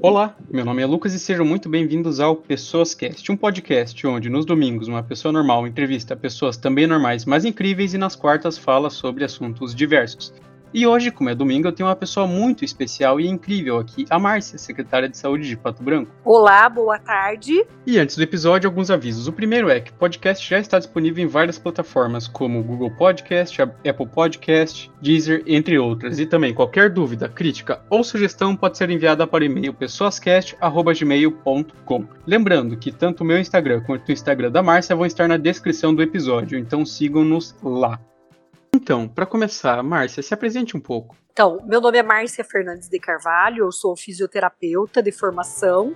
Olá, meu nome é Lucas e sejam muito bem-vindos ao Pessoas Cast, um podcast onde nos domingos uma pessoa normal entrevista pessoas também normais, mas incríveis e nas quartas fala sobre assuntos diversos. E hoje, como é domingo, eu tenho uma pessoa muito especial e incrível aqui, a Márcia, secretária de saúde de Pato Branco. Olá, boa tarde. E antes do episódio, alguns avisos. O primeiro é que o podcast já está disponível em várias plataformas, como Google Podcast, Apple Podcast, Deezer, entre outras. E também qualquer dúvida, crítica ou sugestão pode ser enviada para o e-mail pessoascast.gmail.com. Lembrando que tanto o meu Instagram quanto o Instagram da Márcia vão estar na descrição do episódio, então sigam-nos lá. Então, para começar, Márcia, se apresente um pouco. Então, meu nome é Márcia Fernandes de Carvalho, eu sou fisioterapeuta de formação,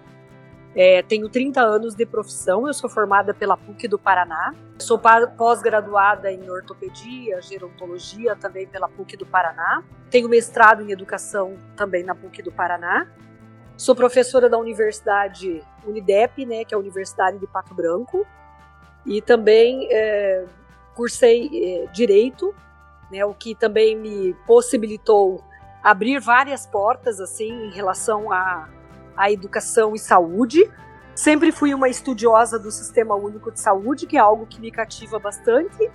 é, tenho 30 anos de profissão, eu sou formada pela PUC do Paraná, sou pós-graduada em ortopedia, gerontologia também pela PUC do Paraná, tenho mestrado em educação também na PUC do Paraná, sou professora da Universidade Unidep, né, que é a Universidade de Pato Branco, e também é, cursei eh, direito, né, o que também me possibilitou abrir várias portas assim em relação à, à educação e saúde. Sempre fui uma estudiosa do Sistema Único de Saúde, que é algo que me cativa bastante.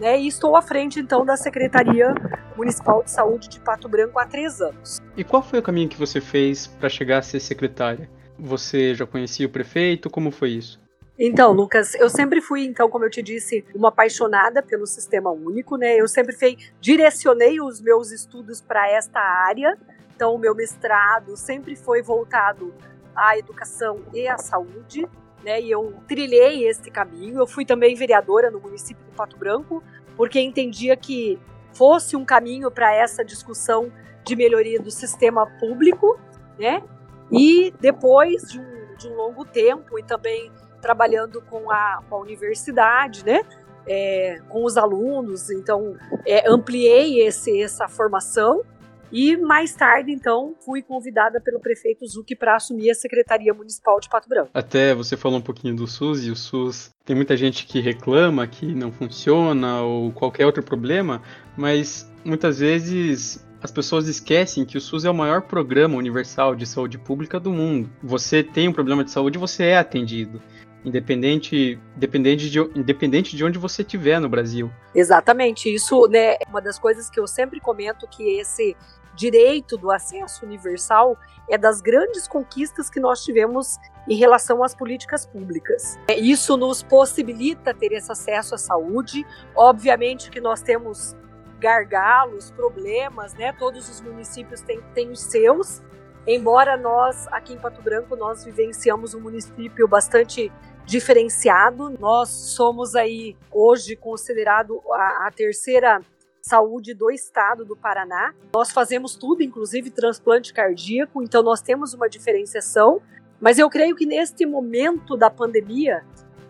Né, e estou à frente então da Secretaria Municipal de Saúde de Pato Branco há três anos. E qual foi o caminho que você fez para chegar a ser secretária? Você já conhecia o prefeito? Como foi isso? Então, Lucas, eu sempre fui, então, como eu te disse, uma apaixonada pelo sistema único, né? Eu sempre fei, direcionei os meus estudos para esta área. Então, o meu mestrado sempre foi voltado à educação e à saúde, né? E eu trilhei este caminho. Eu fui também vereadora no município de Pato Branco, porque entendia que fosse um caminho para essa discussão de melhoria do sistema público, né? E depois de um, de um longo tempo e também trabalhando com a, com a universidade, né? É, com os alunos, então é, ampliei esse, essa formação e mais tarde, então, fui convidada pelo prefeito Zucchi para assumir a Secretaria Municipal de Pato Branco. Até você falou um pouquinho do SUS, e o SUS tem muita gente que reclama que não funciona ou qualquer outro problema, mas muitas vezes as pessoas esquecem que o SUS é o maior programa universal de saúde pública do mundo. Você tem um problema de saúde, você é atendido independente, independente, de, independente de onde você estiver no Brasil. Exatamente, isso né, é uma das coisas que eu sempre comento que esse direito do acesso universal é das grandes conquistas que nós tivemos em relação às políticas públicas. É, isso nos possibilita ter esse acesso à saúde. Obviamente que nós temos gargalos, problemas, né? Todos os municípios têm, têm os seus. Embora nós, aqui em Pato Branco, nós vivenciamos um município bastante diferenciado. Nós somos aí hoje considerado a, a terceira saúde do estado do Paraná. Nós fazemos tudo, inclusive transplante cardíaco, então nós temos uma diferenciação. Mas eu creio que neste momento da pandemia,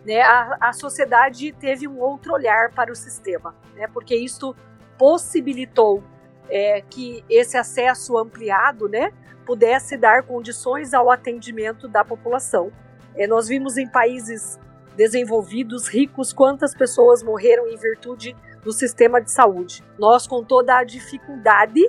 né, a, a sociedade teve um outro olhar para o sistema, né, porque isso possibilitou é, que esse acesso ampliado, né, pudesse dar condições ao atendimento da população. Nós vimos em países desenvolvidos, ricos, quantas pessoas morreram em virtude do sistema de saúde. Nós, com toda a dificuldade,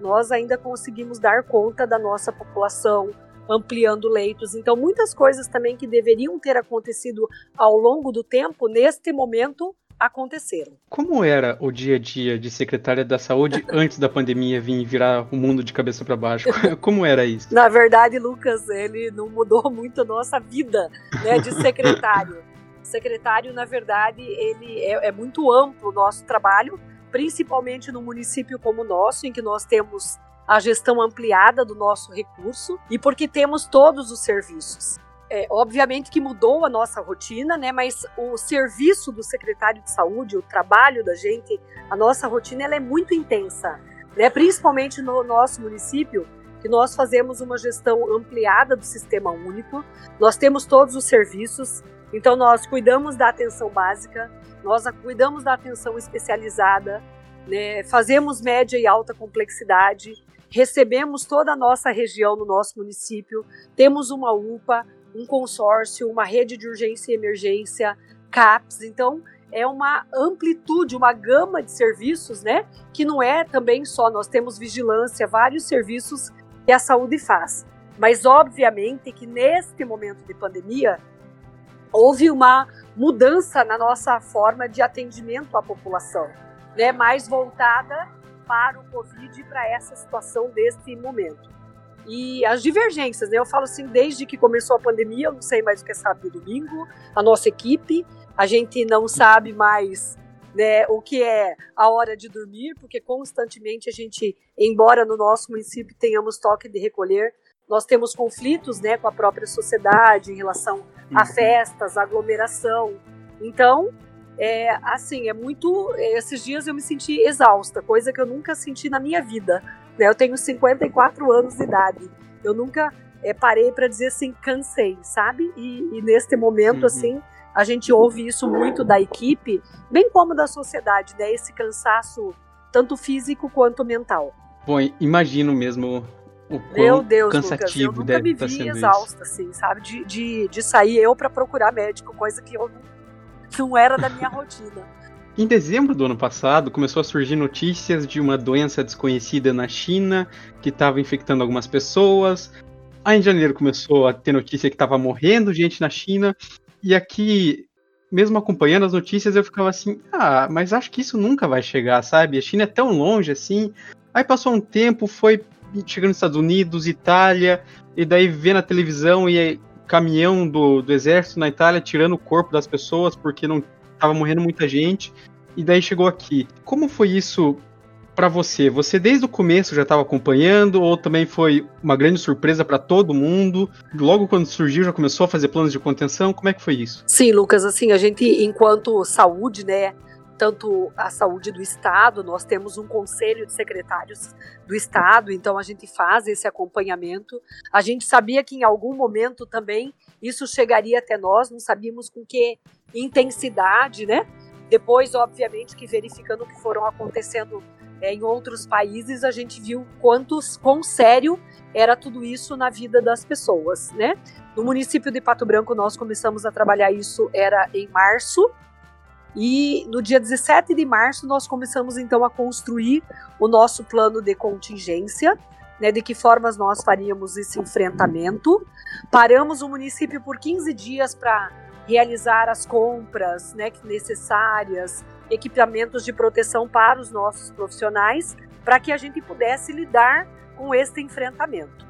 nós ainda conseguimos dar conta da nossa população, ampliando leitos. Então, muitas coisas também que deveriam ter acontecido ao longo do tempo, neste momento, aconteceram. Como era o dia a dia de secretária da saúde antes da pandemia vir virar o mundo de cabeça para baixo? Como era isso? Na verdade, Lucas, ele não mudou muito a nossa vida né, de secretário. secretário, na verdade, ele é, é muito amplo o nosso trabalho, principalmente no município como o nosso, em que nós temos a gestão ampliada do nosso recurso e porque temos todos os serviços é, obviamente que mudou a nossa rotina, né? Mas o serviço do secretário de saúde, o trabalho da gente, a nossa rotina, ela é muito intensa, né? Principalmente no nosso município, que nós fazemos uma gestão ampliada do sistema único. Nós temos todos os serviços, então nós cuidamos da atenção básica, nós cuidamos da atenção especializada, né? Fazemos média e alta complexidade, recebemos toda a nossa região no nosso município, temos uma UPA, um consórcio, uma rede de urgência e emergência, CAPS. Então, é uma amplitude, uma gama de serviços, né? Que não é também só, nós temos vigilância, vários serviços que a saúde faz. Mas, obviamente, que neste momento de pandemia, houve uma mudança na nossa forma de atendimento à população, né, mais voltada para o Covid e para essa situação deste momento. E as divergências, né? Eu falo assim, desde que começou a pandemia, eu não sei mais o que é sábado e domingo, a nossa equipe, a gente não sabe mais né, o que é a hora de dormir, porque constantemente a gente, embora no nosso município tenhamos toque de recolher, nós temos conflitos né, com a própria sociedade em relação a uhum. festas, aglomeração. Então, é, assim, é muito. Esses dias eu me senti exausta, coisa que eu nunca senti na minha vida. Né? Eu tenho 54 anos de idade. Eu nunca é, parei para dizer assim, cansei, sabe? E, e neste momento, uhum. assim, a gente ouve isso muito da equipe, bem como da sociedade, né? Esse cansaço, tanto físico quanto mental. Bom, imagino mesmo o quão Meu Deus, cansativo Lucas, eu nunca me tá vi exausta, isso. assim, sabe? De, de, de sair eu para procurar médico, coisa que eu não era da minha rotina. Em dezembro do ano passado, começou a surgir notícias de uma doença desconhecida na China que estava infectando algumas pessoas. Aí em janeiro começou a ter notícia que estava morrendo gente na China. E aqui, mesmo acompanhando as notícias, eu ficava assim: ah, mas acho que isso nunca vai chegar, sabe? A China é tão longe assim. Aí passou um tempo, foi chegando nos Estados Unidos, Itália, e daí vê na televisão e caminhão do, do exército na Itália tirando o corpo das pessoas porque não estava morrendo muita gente. E daí chegou aqui. Como foi isso para você? Você desde o começo já estava acompanhando ou também foi uma grande surpresa para todo mundo? Logo quando surgiu já começou a fazer planos de contenção? Como é que foi isso? Sim, Lucas, assim, a gente enquanto saúde, né, tanto a saúde do Estado, nós temos um conselho de secretários do Estado, então a gente faz esse acompanhamento. A gente sabia que em algum momento também isso chegaria até nós, não sabíamos com que intensidade, né? Depois, obviamente, que verificando o que foram acontecendo é, em outros países, a gente viu quantos, quão sério era tudo isso na vida das pessoas, né? No município de Pato Branco, nós começamos a trabalhar isso, era em março, e no dia 17 de março nós começamos então a construir o nosso plano de contingência, né, de que formas nós faríamos esse enfrentamento. Paramos o município por 15 dias para realizar as compras né, necessárias, equipamentos de proteção para os nossos profissionais, para que a gente pudesse lidar com este enfrentamento.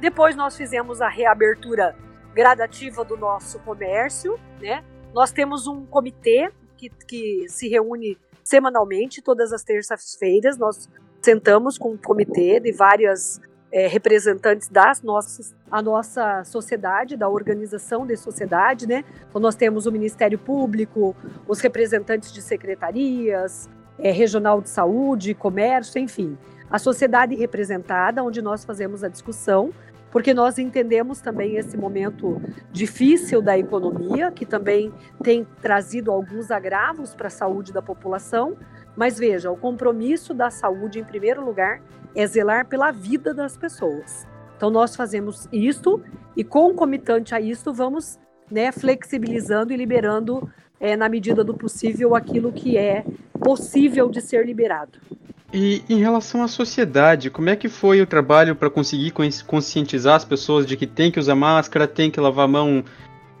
Depois nós fizemos a reabertura gradativa do nosso comércio, né? Nós temos um comitê que, que se reúne semanalmente, todas as terças-feiras. Nós sentamos com um comitê de várias é, representantes das nossas, a nossa sociedade, da organização de sociedade, né? Então nós temos o Ministério Público, os representantes de secretarias, é, regional de saúde, comércio, enfim, a sociedade representada, onde nós fazemos a discussão porque nós entendemos também esse momento difícil da economia, que também tem trazido alguns agravos para a saúde da população. Mas veja, o compromisso da saúde, em primeiro lugar, é zelar pela vida das pessoas. Então, nós fazemos isto e, concomitante a isto, vamos né, flexibilizando e liberando, é, na medida do possível, aquilo que é possível de ser liberado. E em relação à sociedade, como é que foi o trabalho para conseguir conscientizar as pessoas de que tem que usar máscara, tem que lavar a mão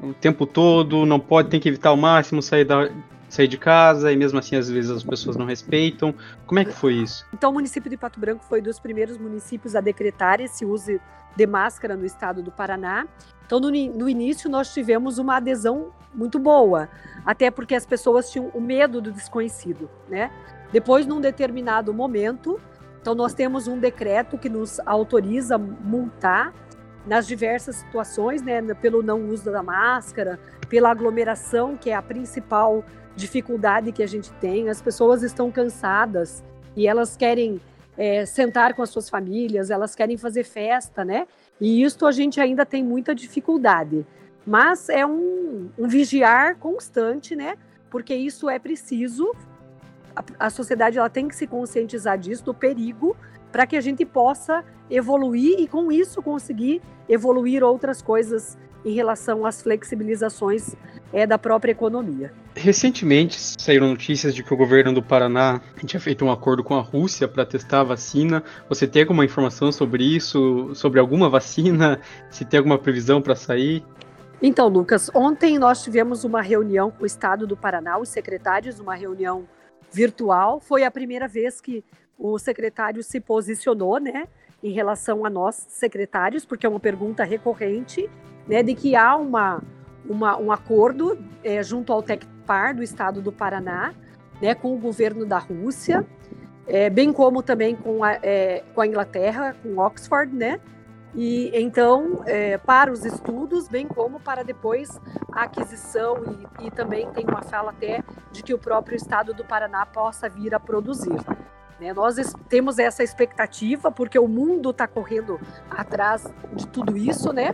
o tempo todo, não pode, tem que evitar ao máximo sair, da, sair de casa e mesmo assim às vezes as pessoas não respeitam. Como é que foi isso? Então o município de Pato Branco foi dos primeiros municípios a decretar esse uso de máscara no estado do Paraná. Então no, no início nós tivemos uma adesão muito boa, até porque as pessoas tinham o medo do desconhecido, né? Depois, num determinado momento, então nós temos um decreto que nos autoriza multar nas diversas situações, né, pelo não uso da máscara, pela aglomeração, que é a principal dificuldade que a gente tem. As pessoas estão cansadas e elas querem é, sentar com as suas famílias, elas querem fazer festa, né? E isso a gente ainda tem muita dificuldade. Mas é um, um vigiar constante, né? Porque isso é preciso a, a sociedade ela tem que se conscientizar disso, do perigo, para que a gente possa evoluir e, com isso, conseguir evoluir outras coisas em relação às flexibilizações é da própria economia. Recentemente saíram notícias de que o governo do Paraná tinha feito um acordo com a Rússia para testar a vacina. Você tem alguma informação sobre isso? Sobre alguma vacina? Se tem alguma previsão para sair? Então, Lucas, ontem nós tivemos uma reunião com o Estado do Paraná, os secretários, uma reunião virtual. Foi a primeira vez que o secretário se posicionou, né, em relação a nós secretários, porque é uma pergunta recorrente, né, de que há uma, uma um acordo é, junto ao TECPAR do Estado do Paraná, né, com o governo da Rússia, é, bem como também com a, é, com a Inglaterra, com Oxford, né, e então, é, para os estudos, bem como para depois a aquisição, e, e, também tem uma fala até de que o próprio estado do Paraná possa vir a produzir. Né? Nós temos essa expectativa, porque o mundo está correndo atrás de tudo isso, né?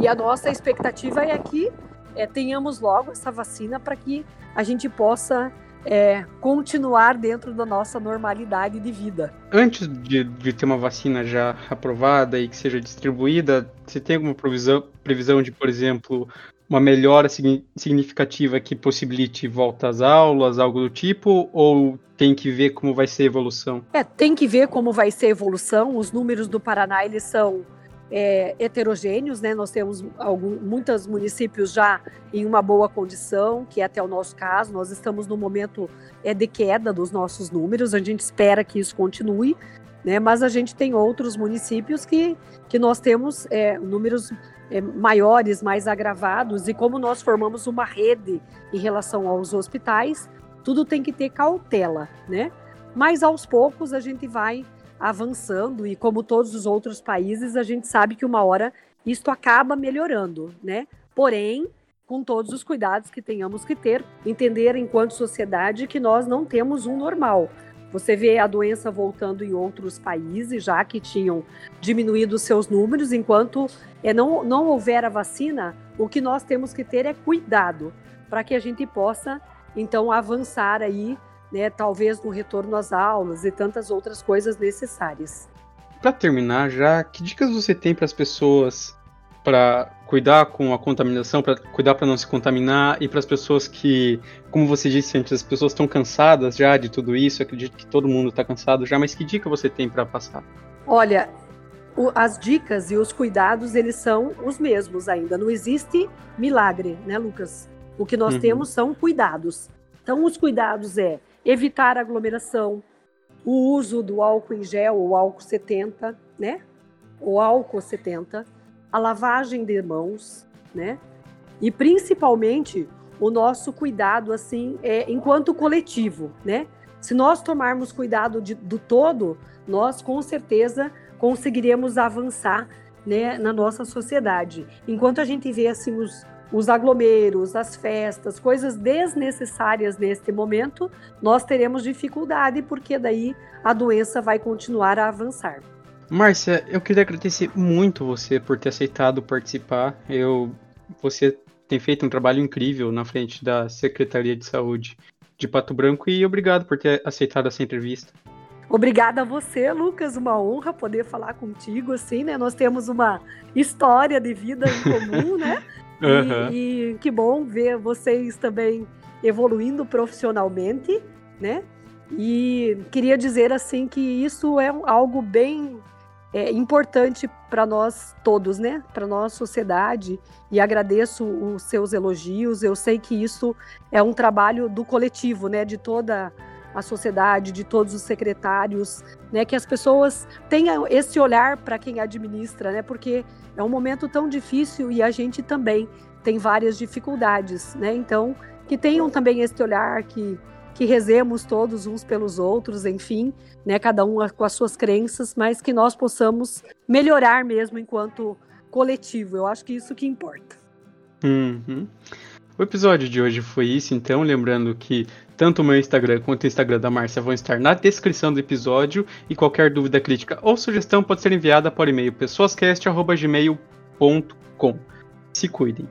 E a nossa expectativa é que é, tenhamos logo essa vacina para que a gente possa é, continuar dentro da nossa normalidade de vida. Antes de, de, ter uma vacina já aprovada e que seja distribuída, você tem alguma previsão, previsão de, por exemplo, uma melhora significativa que possibilite volta às aulas, algo do tipo, ou tem que ver como vai ser a evolução? É, tem que ver como vai ser a evolução. Os números do Paraná, eles são é, heterogêneos, né? Nós temos muitos municípios já em uma boa condição, que é até o nosso caso. Nós estamos no momento é, de queda dos nossos números, a gente espera que isso continue, né? Mas a gente tem outros municípios que, que nós temos é, números é, maiores, mais agravados, e como nós formamos uma rede em relação aos hospitais, tudo tem que ter cautela, né? Mas aos poucos a gente vai avançando e como todos os outros países, a gente sabe que uma hora isto acaba melhorando, né? Porém, com todos os cuidados que tenhamos que ter, entender enquanto sociedade que nós não temos um normal. Você vê a doença voltando em outros países, já que tinham diminuído seus números, enquanto é, não, não houver a vacina, o que nós temos que ter é cuidado para que a gente possa, então, avançar aí né, talvez no retorno às aulas e tantas outras coisas necessárias. Para terminar, já que dicas você tem para as pessoas para cuidar com a contaminação, para cuidar para não se contaminar e para as pessoas que, como você disse antes, as pessoas estão cansadas já de tudo isso. Acredito que todo mundo está cansado já, mas que dica você tem para passar? Olha, o, as dicas e os cuidados eles são os mesmos ainda. Não existe milagre, né, Lucas? O que nós uhum. temos são cuidados. Então, os cuidados é evitar aglomeração, o uso do álcool em gel ou álcool 70, né? O álcool 70, a lavagem de mãos, né? E principalmente o nosso cuidado assim, é, enquanto coletivo, né? Se nós tomarmos cuidado de, do todo, nós com certeza conseguiremos avançar né, na nossa sociedade. Enquanto a gente vê assim os, os aglomeros, as festas, coisas desnecessárias neste momento, nós teremos dificuldade, porque daí a doença vai continuar a avançar. Márcia, eu queria agradecer muito você por ter aceitado participar. Eu, você tem feito um trabalho incrível na frente da Secretaria de Saúde de Pato Branco e obrigado por ter aceitado essa entrevista. Obrigada a você, Lucas. Uma honra poder falar contigo, assim, né? Nós temos uma história de vida em comum, né? Uhum. E, e, que bom ver vocês também evoluindo profissionalmente, né? E queria dizer assim que isso é algo bem é, importante para nós todos, né? Para nossa sociedade. E agradeço os seus elogios. Eu sei que isso é um trabalho do coletivo, né? De toda a sociedade, de todos os secretários, né? Que as pessoas tenham esse olhar para quem administra, né? Porque é um momento tão difícil e a gente também tem várias dificuldades, né? Então, que tenham também esse olhar, que, que rezemos todos uns pelos outros, enfim, né? Cada um com as suas crenças, mas que nós possamos melhorar mesmo enquanto coletivo. Eu acho que isso que importa. Uhum. O episódio de hoje foi isso, então, lembrando que tanto o meu Instagram quanto o Instagram da Márcia vão estar na descrição do episódio e qualquer dúvida, crítica ou sugestão pode ser enviada por e-mail pessoascast.gmail.com. Se cuidem.